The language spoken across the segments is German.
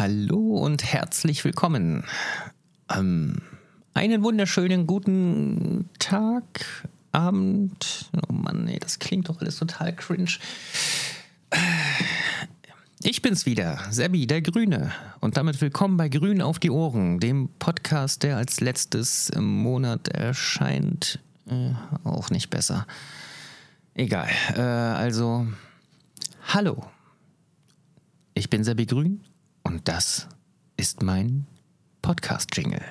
Hallo und herzlich willkommen. Ähm, einen wunderschönen guten Tag, Abend. Oh Mann, nee, das klingt doch alles total cringe. Ich bin's wieder, Sebi, der Grüne. Und damit willkommen bei Grün auf die Ohren, dem Podcast, der als letztes im Monat erscheint. Äh, auch nicht besser. Egal. Äh, also, hallo. Ich bin Sebi Grün und das ist mein Podcast-Jingle.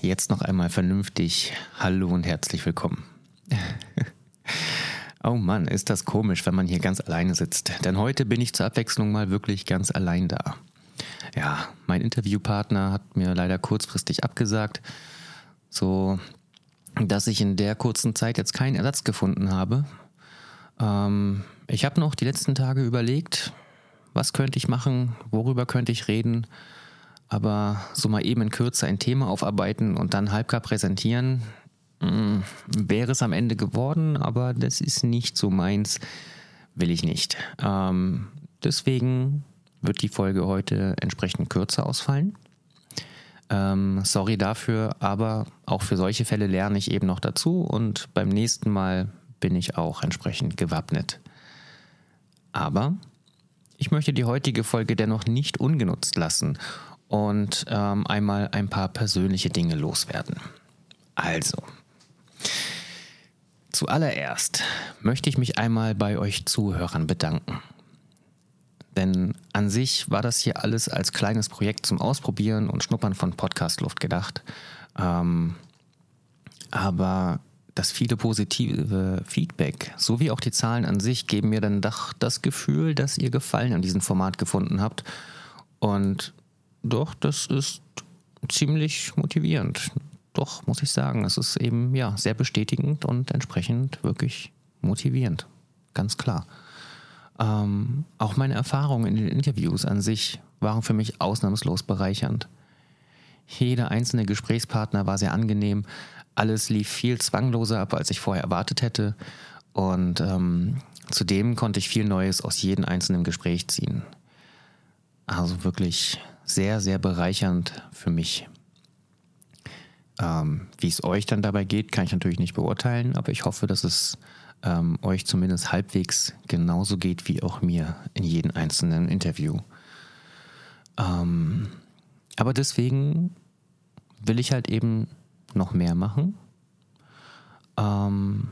Jetzt noch einmal vernünftig. Hallo und herzlich willkommen. oh Mann, ist das komisch, wenn man hier ganz alleine sitzt. Denn heute bin ich zur Abwechslung mal wirklich ganz allein da. Ja, mein Interviewpartner hat mir leider kurzfristig abgesagt, so dass ich in der kurzen Zeit jetzt keinen Ersatz gefunden habe. Ähm, ich habe noch die letzten Tage überlegt, was könnte ich machen, worüber könnte ich reden. Aber so mal eben in Kürze ein Thema aufarbeiten und dann halbgar präsentieren, mh, mm, wäre es am Ende geworden, aber das ist nicht so meins, will ich nicht. Ähm, deswegen wird die Folge heute entsprechend kürzer ausfallen. Ähm, sorry dafür, aber auch für solche Fälle lerne ich eben noch dazu und beim nächsten Mal bin ich auch entsprechend gewappnet. Aber ich möchte die heutige Folge dennoch nicht ungenutzt lassen und ähm, einmal ein paar persönliche Dinge loswerden. Also, zuallererst möchte ich mich einmal bei euch Zuhörern bedanken. Denn an sich war das hier alles als kleines Projekt zum Ausprobieren und Schnuppern von Podcastluft gedacht. Ähm, aber das viele positive Feedback sowie auch die Zahlen an sich geben mir dann doch das Gefühl, dass ihr Gefallen an diesem Format gefunden habt. Und doch, das ist ziemlich motivierend. Doch, muss ich sagen, es ist eben ja sehr bestätigend und entsprechend wirklich motivierend. Ganz klar. Ähm, auch meine Erfahrungen in den Interviews an sich waren für mich ausnahmslos bereichernd. Jeder einzelne Gesprächspartner war sehr angenehm. Alles lief viel zwangloser ab, als ich vorher erwartet hätte. Und ähm, zudem konnte ich viel Neues aus jedem einzelnen Gespräch ziehen. Also wirklich sehr, sehr bereichernd für mich. Ähm, wie es euch dann dabei geht, kann ich natürlich nicht beurteilen, aber ich hoffe, dass es ähm, euch zumindest halbwegs genauso geht wie auch mir in jedem einzelnen Interview. Ähm, aber deswegen will ich halt eben noch mehr machen. Ähm,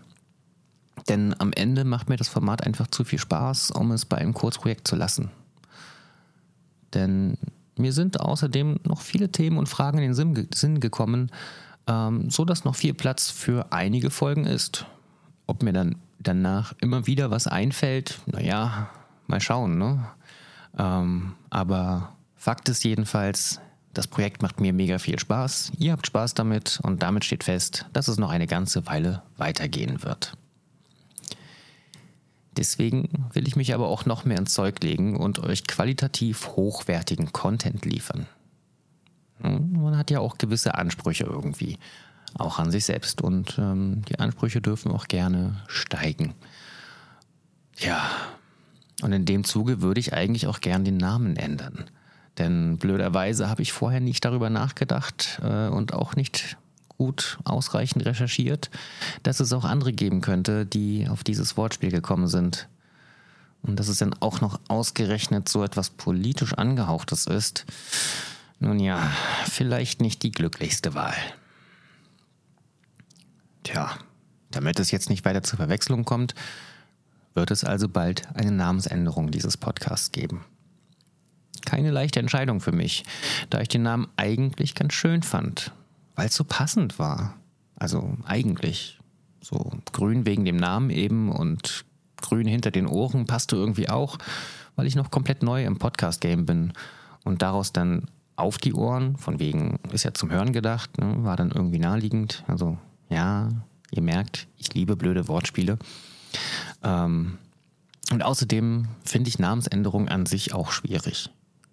denn am Ende macht mir das Format einfach zu viel Spaß, um es bei einem Kurzprojekt zu lassen. Denn mir sind außerdem noch viele Themen und Fragen in den Sinn gekommen, ähm, so dass noch viel Platz für einige Folgen ist. Ob mir dann danach immer wieder was einfällt, naja, mal schauen. Ne? Ähm, aber Fakt ist jedenfalls, das Projekt macht mir mega viel Spaß. Ihr habt Spaß damit und damit steht fest, dass es noch eine ganze Weile weitergehen wird. Deswegen will ich mich aber auch noch mehr ins Zeug legen und euch qualitativ hochwertigen Content liefern. Hm, man hat ja auch gewisse Ansprüche irgendwie, auch an sich selbst. Und ähm, die Ansprüche dürfen auch gerne steigen. Ja, und in dem Zuge würde ich eigentlich auch gern den Namen ändern. Denn blöderweise habe ich vorher nicht darüber nachgedacht äh, und auch nicht gut ausreichend recherchiert, dass es auch andere geben könnte, die auf dieses Wortspiel gekommen sind. Und dass es dann auch noch ausgerechnet so etwas politisch angehauchtes ist. Nun ja, vielleicht nicht die glücklichste Wahl. Tja, damit es jetzt nicht weiter zur Verwechslung kommt, wird es also bald eine Namensänderung dieses Podcasts geben. Keine leichte Entscheidung für mich, da ich den Namen eigentlich ganz schön fand weil es so passend war. Also eigentlich. So grün wegen dem Namen eben und grün hinter den Ohren passte irgendwie auch, weil ich noch komplett neu im Podcast-Game bin und daraus dann auf die Ohren, von wegen ist ja zum Hören gedacht, ne, war dann irgendwie naheliegend. Also ja, ihr merkt, ich liebe blöde Wortspiele. Ähm, und außerdem finde ich Namensänderungen an sich auch schwierig.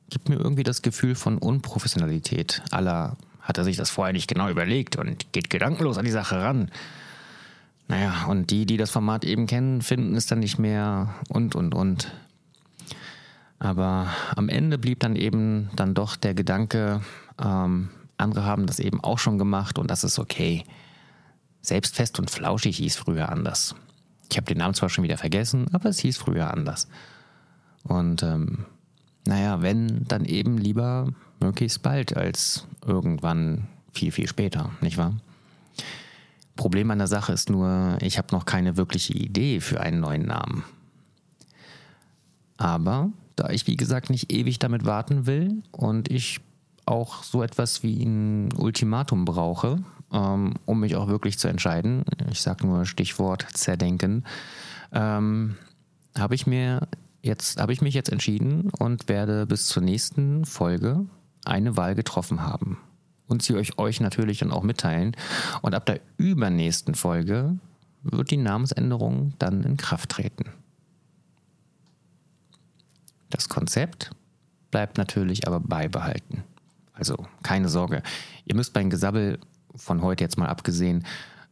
Gibt mir irgendwie das Gefühl von Unprofessionalität. Aller hat er sich das vorher nicht genau überlegt und geht gedankenlos an die Sache ran. Naja, und die, die das Format eben kennen, finden es dann nicht mehr und, und, und. Aber am Ende blieb dann eben dann doch der Gedanke, ähm, andere haben das eben auch schon gemacht und das ist okay. Selbstfest und flauschig hieß früher anders. Ich habe den Namen zwar schon wieder vergessen, aber es hieß früher anders. Und ähm, naja, wenn, dann eben lieber möglichst bald als irgendwann viel, viel später, nicht wahr? Problem an der Sache ist nur, ich habe noch keine wirkliche Idee für einen neuen Namen. Aber da ich, wie gesagt, nicht ewig damit warten will und ich auch so etwas wie ein Ultimatum brauche, ähm, um mich auch wirklich zu entscheiden, ich sage nur Stichwort zerdenken, ähm, habe ich mir jetzt habe ich mich jetzt entschieden und werde bis zur nächsten Folge eine Wahl getroffen haben und sie euch, euch natürlich dann auch mitteilen. Und ab der übernächsten Folge wird die Namensänderung dann in Kraft treten. Das Konzept bleibt natürlich aber beibehalten. Also keine Sorge, ihr müsst mein Gesabbel von heute jetzt mal abgesehen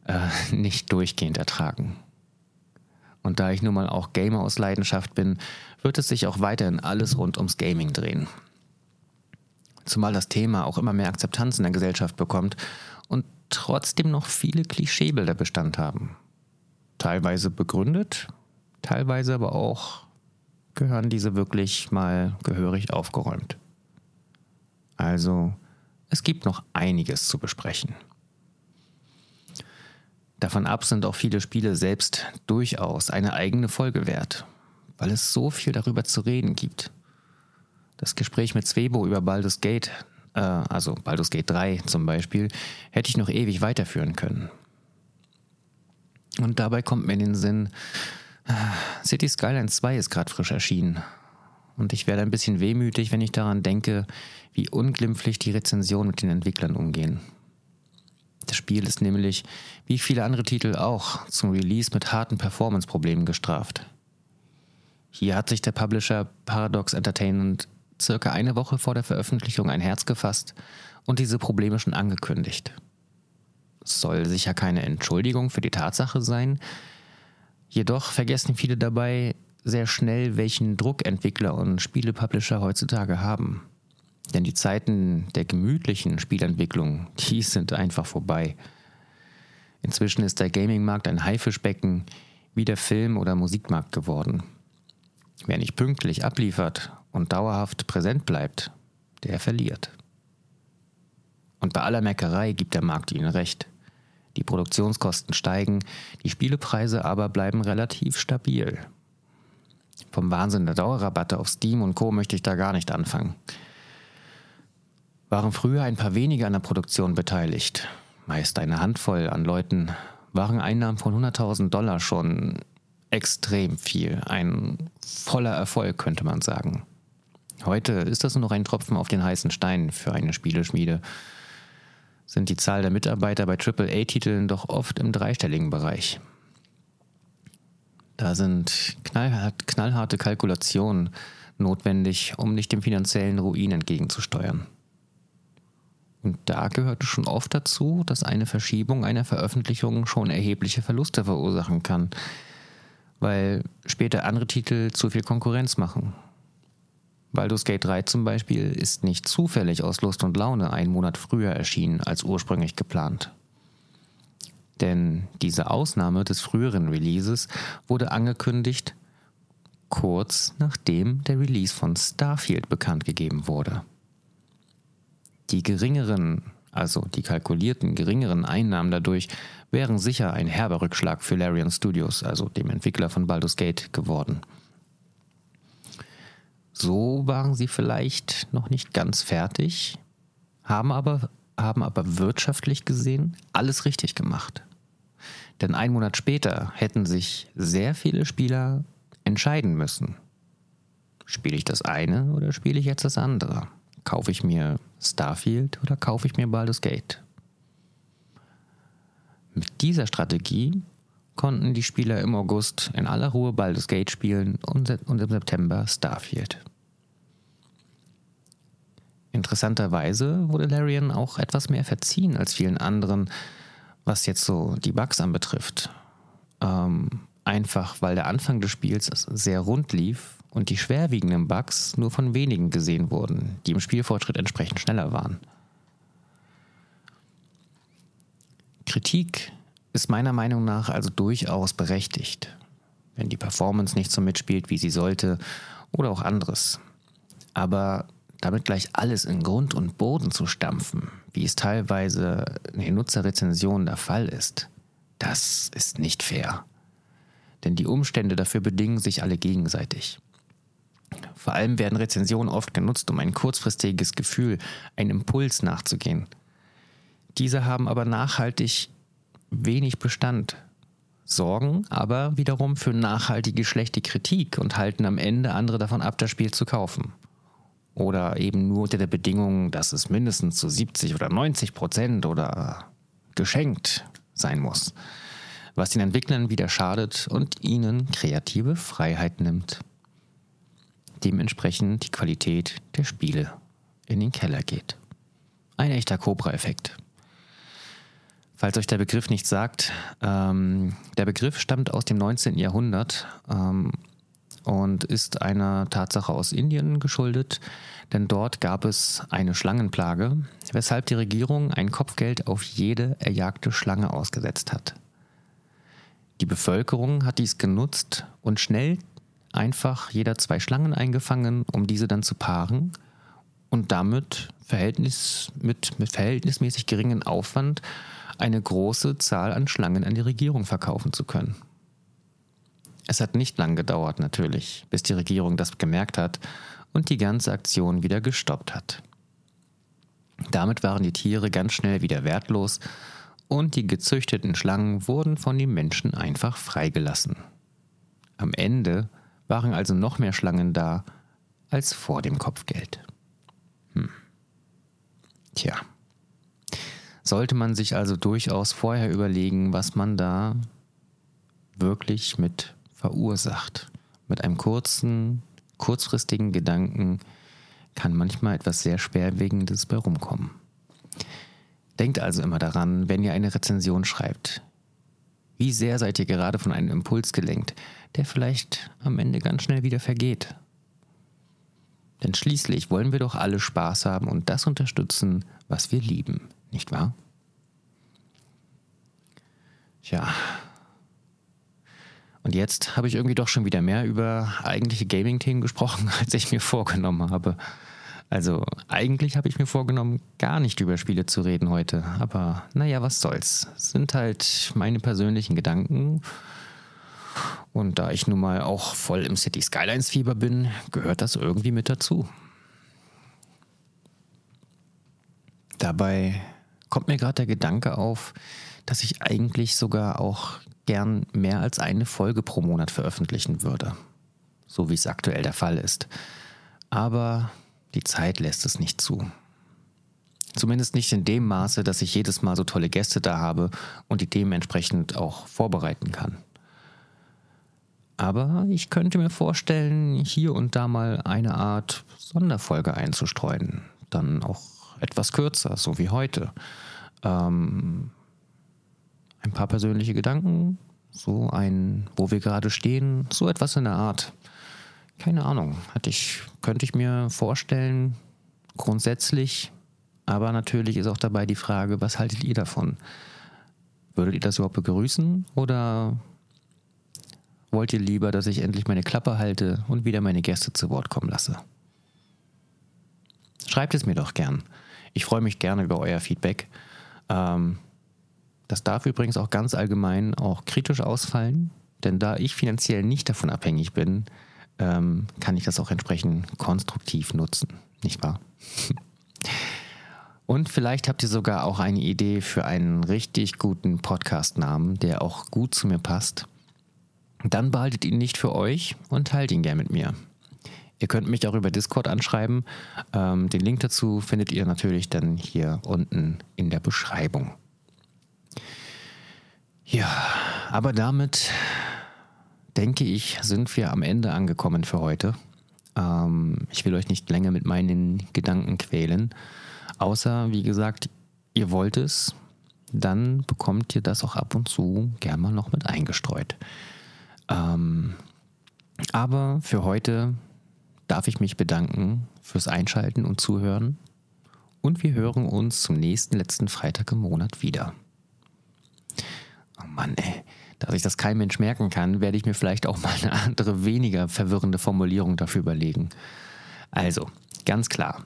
äh, nicht durchgehend ertragen. Und da ich nun mal auch Gamer aus Leidenschaft bin, wird es sich auch weiterhin alles rund ums Gaming drehen. Zumal das Thema auch immer mehr Akzeptanz in der Gesellschaft bekommt und trotzdem noch viele Klischeebilder Bestand haben. Teilweise begründet, teilweise aber auch gehören diese wirklich mal gehörig aufgeräumt. Also, es gibt noch einiges zu besprechen. Davon ab sind auch viele Spiele selbst durchaus eine eigene Folge wert, weil es so viel darüber zu reden gibt. Das Gespräch mit Zwebo über Baldur's Gate, äh, also Baldur's Gate 3 zum Beispiel, hätte ich noch ewig weiterführen können. Und dabei kommt mir in den Sinn, äh, City Skyline 2 ist gerade frisch erschienen. Und ich werde ein bisschen wehmütig, wenn ich daran denke, wie unglimpflich die Rezensionen mit den Entwicklern umgehen. Das Spiel ist nämlich, wie viele andere Titel auch, zum Release mit harten Performance-Problemen gestraft. Hier hat sich der Publisher Paradox Entertainment circa eine Woche vor der Veröffentlichung ein Herz gefasst und diese Probleme schon angekündigt. Es soll sicher keine Entschuldigung für die Tatsache sein, jedoch vergessen viele dabei sehr schnell, welchen Druck Entwickler und Spielepublisher heutzutage haben. Denn die Zeiten der gemütlichen Spielentwicklung, die sind einfach vorbei. Inzwischen ist der Gaming-Markt ein Haifischbecken wie der Film- oder Musikmarkt geworden. Wer nicht pünktlich abliefert und dauerhaft präsent bleibt, der verliert. Und bei aller Meckerei gibt der Markt ihnen recht. Die Produktionskosten steigen, die Spielepreise aber bleiben relativ stabil. Vom Wahnsinn der Dauerrabatte auf Steam und Co. möchte ich da gar nicht anfangen. Waren früher ein paar wenige an der Produktion beteiligt, meist eine Handvoll an Leuten, waren Einnahmen von 100.000 Dollar schon extrem viel. Ein voller Erfolg, könnte man sagen. Heute ist das nur noch ein Tropfen auf den heißen Stein für eine Spieleschmiede. Sind die Zahl der Mitarbeiter bei AAA-Titeln doch oft im dreistelligen Bereich. Da sind knallhart, knallharte Kalkulationen notwendig, um nicht dem finanziellen Ruin entgegenzusteuern. Und da gehört es schon oft dazu, dass eine Verschiebung einer Veröffentlichung schon erhebliche Verluste verursachen kann, weil später andere Titel zu viel Konkurrenz machen. Baldur's Gate 3 zum Beispiel ist nicht zufällig aus Lust und Laune einen Monat früher erschienen als ursprünglich geplant. Denn diese Ausnahme des früheren Releases wurde angekündigt kurz nachdem der Release von Starfield bekannt gegeben wurde. Die geringeren, also die kalkulierten geringeren Einnahmen dadurch wären sicher ein herber Rückschlag für Larian Studios, also dem Entwickler von Baldur's Gate, geworden. So waren sie vielleicht noch nicht ganz fertig, haben aber, haben aber wirtschaftlich gesehen alles richtig gemacht. Denn einen Monat später hätten sich sehr viele Spieler entscheiden müssen. Spiele ich das eine oder spiele ich jetzt das andere? Kaufe ich mir Starfield oder kaufe ich mir Baldur's Gate? Mit dieser Strategie konnten die Spieler im August in aller Ruhe Baldur's Gate spielen und im September Starfield. Interessanterweise wurde Larian auch etwas mehr verziehen als vielen anderen, was jetzt so die Bugs anbetrifft. Ähm, einfach weil der Anfang des Spiels sehr rund lief und die schwerwiegenden Bugs nur von wenigen gesehen wurden, die im Spielfortschritt entsprechend schneller waren. Kritik ist meiner Meinung nach also durchaus berechtigt, wenn die Performance nicht so mitspielt, wie sie sollte oder auch anderes. Aber damit gleich alles in Grund und Boden zu stampfen, wie es teilweise in den Nutzerrezensionen der Fall ist, das ist nicht fair. Denn die Umstände dafür bedingen sich alle gegenseitig. Vor allem werden Rezensionen oft genutzt, um ein kurzfristiges Gefühl, einen Impuls nachzugehen. Diese haben aber nachhaltig wenig Bestand, sorgen aber wiederum für nachhaltige schlechte Kritik und halten am Ende andere davon ab, das Spiel zu kaufen. Oder eben nur unter der Bedingung, dass es mindestens zu 70 oder 90 Prozent oder geschenkt sein muss, was den Entwicklern wieder schadet und ihnen kreative Freiheit nimmt. Dementsprechend die Qualität der Spiele in den Keller geht. Ein echter Cobra-Effekt. Falls euch der Begriff nicht sagt, ähm, der Begriff stammt aus dem 19. Jahrhundert ähm, und ist einer Tatsache aus Indien geschuldet, denn dort gab es eine Schlangenplage, weshalb die Regierung ein Kopfgeld auf jede erjagte Schlange ausgesetzt hat. Die Bevölkerung hat dies genutzt und schnell einfach jeder zwei Schlangen eingefangen, um diese dann zu paaren und damit Verhältnis, mit, mit verhältnismäßig geringem Aufwand eine große Zahl an Schlangen an die Regierung verkaufen zu können. Es hat nicht lang gedauert natürlich, bis die Regierung das gemerkt hat und die ganze Aktion wieder gestoppt hat. Damit waren die Tiere ganz schnell wieder wertlos und die gezüchteten Schlangen wurden von den Menschen einfach freigelassen. Am Ende waren also noch mehr Schlangen da als vor dem Kopfgeld. Hm. Tja. Sollte man sich also durchaus vorher überlegen, was man da wirklich mit verursacht. Mit einem kurzen, kurzfristigen Gedanken kann manchmal etwas sehr Schwerwiegendes bei rumkommen. Denkt also immer daran, wenn ihr eine Rezension schreibt. Wie sehr seid ihr gerade von einem Impuls gelenkt, der vielleicht am Ende ganz schnell wieder vergeht? Denn schließlich wollen wir doch alle Spaß haben und das unterstützen, was wir lieben, nicht wahr? Tja, und jetzt habe ich irgendwie doch schon wieder mehr über eigentliche Gaming-Themen gesprochen, als ich mir vorgenommen habe. Also eigentlich habe ich mir vorgenommen, gar nicht über Spiele zu reden heute. Aber naja, was soll's. Sind halt meine persönlichen Gedanken. Und da ich nun mal auch voll im City Skylines Fieber bin, gehört das irgendwie mit dazu. Dabei kommt mir gerade der Gedanke auf, dass ich eigentlich sogar auch gern mehr als eine Folge pro Monat veröffentlichen würde. So wie es aktuell der Fall ist. Aber die Zeit lässt es nicht zu. Zumindest nicht in dem Maße, dass ich jedes Mal so tolle Gäste da habe und die dementsprechend auch vorbereiten kann. Aber ich könnte mir vorstellen, hier und da mal eine Art Sonderfolge einzustreuen. Dann auch etwas kürzer, so wie heute. Ähm, ein paar persönliche Gedanken, so ein, wo wir gerade stehen, so etwas in der Art. Keine Ahnung, hatte ich, könnte ich mir vorstellen, grundsätzlich, aber natürlich ist auch dabei die Frage, was haltet ihr davon? Würdet ihr das überhaupt begrüßen oder wollt ihr lieber, dass ich endlich meine Klappe halte und wieder meine Gäste zu Wort kommen lasse? Schreibt es mir doch gern. Ich freue mich gerne über euer Feedback. Ähm, das darf übrigens auch ganz allgemein auch kritisch ausfallen, denn da ich finanziell nicht davon abhängig bin, ähm, kann ich das auch entsprechend konstruktiv nutzen, nicht wahr? Und vielleicht habt ihr sogar auch eine Idee für einen richtig guten Podcast-Namen, der auch gut zu mir passt. Dann behaltet ihn nicht für euch und teilt ihn gern mit mir. Ihr könnt mich auch über Discord anschreiben. Ähm, den Link dazu findet ihr natürlich dann hier unten in der Beschreibung. Ja, aber damit denke ich, sind wir am Ende angekommen für heute. Ähm, ich will euch nicht länger mit meinen Gedanken quälen. Außer, wie gesagt, ihr wollt es, dann bekommt ihr das auch ab und zu gerne mal noch mit eingestreut. Ähm, aber für heute darf ich mich bedanken fürs Einschalten und Zuhören. Und wir hören uns zum nächsten letzten Freitag im Monat wieder. Oh Mann, ey. Da sich das kein Mensch merken kann, werde ich mir vielleicht auch mal eine andere, weniger verwirrende Formulierung dafür überlegen. Also, ganz klar.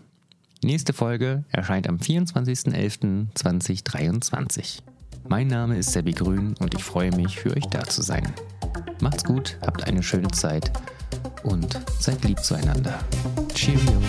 Nächste Folge erscheint am 24.11.2023. Mein Name ist Sebi Grün und ich freue mich, für euch da zu sein. Macht's gut, habt eine schöne Zeit und seid lieb zueinander. Cheerio.